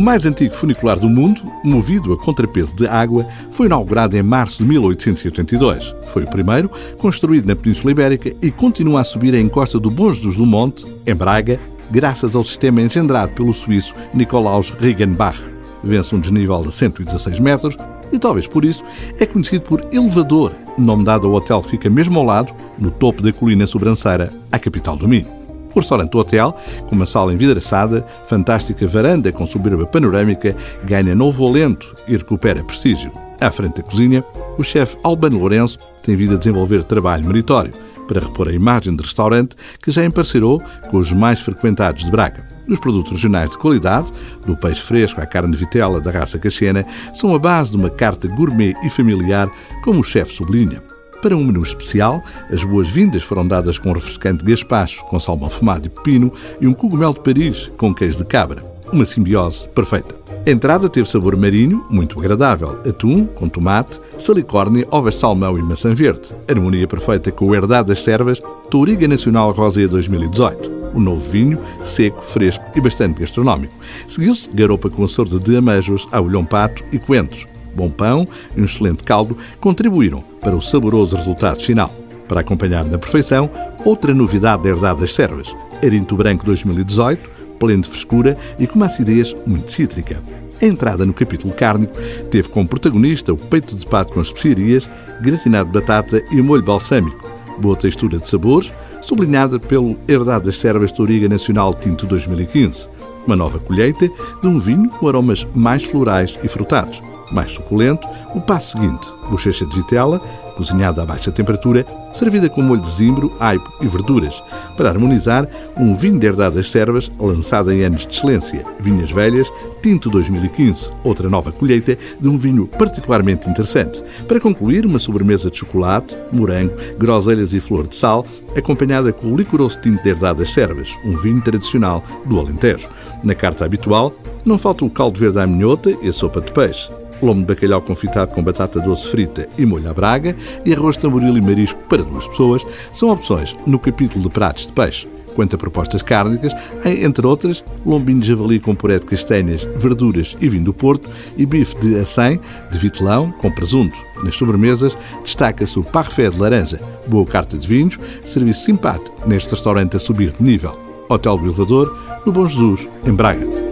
mais antigo funicular do mundo, movido a contrapeso de água, foi inaugurado em março de 1882. Foi o primeiro, construído na Península Ibérica e continua a subir a encosta do Bons dos do Monte, em Braga, graças ao sistema engendrado pelo suíço Nicolaus Regenbach. Vence um desnível de 116 metros e, talvez por isso, é conhecido por Elevador, nome dado ao hotel que fica mesmo ao lado, no topo da colina sobranceira, a capital do Minho. O restaurante do hotel, com uma sala envidraçada, fantástica varanda com soberba panorâmica, ganha novo alento e recupera prestígio. À frente da cozinha, o chefe Albano Lourenço tem vindo a desenvolver trabalho meritório para repor a imagem de restaurante que já emparcerou com os mais frequentados de Braga. Os produtos regionais de qualidade, do peixe fresco à carne de vitela da raça cachena, são a base de uma carta gourmet e familiar, como o chefe sublinha. Para um menu especial, as boas-vindas foram dadas com um refrescante gaspacho com salmão fumado e pepino e um cogumelo de Paris com queijo de cabra. Uma simbiose perfeita. A entrada teve sabor marinho, muito agradável. Atum, com tomate, salicórnia, ovas de salmão e maçã verde. Harmonia perfeita com o herdade das servas Touriga Nacional Rosé 2018. O novo vinho, seco, fresco e bastante gastronómico. Seguiu-se garopa com açor de amêijoas, olhão pato e coentros bom pão e um excelente caldo contribuíram para o saboroso resultado final. Para acompanhar na perfeição, outra novidade da herdade das servas, Arinto Branco 2018, pleno de frescura e com uma acidez muito cítrica. A entrada no capítulo cárnico teve como protagonista o peito de pato com especiarias, gratinado de batata e molho balsâmico. Boa textura de sabores, sublinhada pelo Herdade das Servas Toriga Nacional Tinto 2015. Uma nova colheita de um vinho com aromas mais florais e frutados mais suculento, o passo seguinte, bochecha de vitela, cozinhada a baixa temperatura, servida com molho de zimbro, aipo e verduras, para harmonizar um vinho de herdadas servas lançado em anos de excelência, Vinhas Velhas, Tinto 2015, outra nova colheita de um vinho particularmente interessante. Para concluir, uma sobremesa de chocolate, morango, groselhas e flor de sal, acompanhada com o licoroso tinto de herdadas servas, um vinho tradicional do Alentejo. Na carta habitual, não falta o caldo verde à minhota e a sopa de peixe lombo de bacalhau confitado com batata doce frita e molho à braga e arroz tamboril e marisco para duas pessoas são opções no capítulo de pratos de peixe. Quanto a propostas cárnicas, entre outras, lombinho de javali com puré de castanhas, verduras e vinho do Porto e bife de acém, de vitelão, com presunto. Nas sobremesas, destaca-se o parfait de laranja, boa carta de vinhos, serviço simpático neste restaurante a subir de nível. Hotel do Elevador, no Bom Jesus, em Braga.